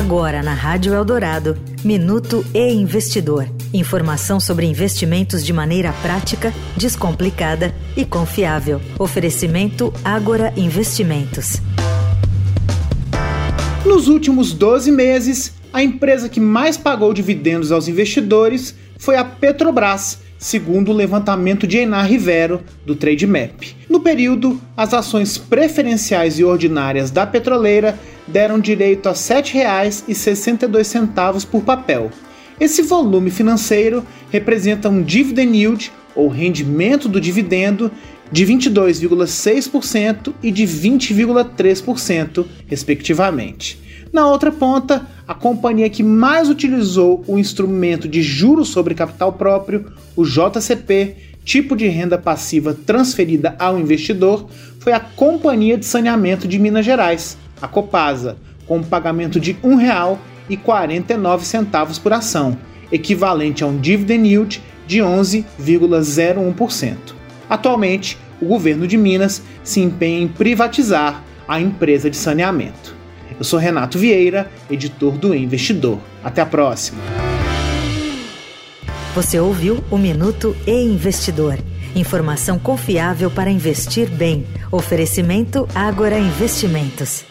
Agora na Rádio Eldorado, Minuto e Investidor. Informação sobre investimentos de maneira prática, descomplicada e confiável. Oferecimento Agora Investimentos. Nos últimos 12 meses, a empresa que mais pagou dividendos aos investidores foi a Petrobras, segundo o levantamento de Enar Rivero, do Trademap. No período, as ações preferenciais e ordinárias da petroleira deram direito a R$ 7,62 por papel. Esse volume financeiro representa um dividend yield, ou rendimento do dividendo, de 22,6% e de 20,3%, respectivamente. Na outra ponta, a companhia que mais utilizou o instrumento de juros sobre capital próprio, o JCP, tipo de renda passiva transferida ao investidor, foi a Companhia de Saneamento de Minas Gerais, a Copasa, com um pagamento de R$ 1,49 por ação, equivalente a um dividend yield de 11,01%. Atualmente, o governo de Minas se empenha em privatizar a empresa de saneamento. Eu sou Renato Vieira, editor do Investidor. Até a próxima. Você ouviu o Minuto e Investidor. Informação confiável para investir bem. Oferecimento Agora Investimentos.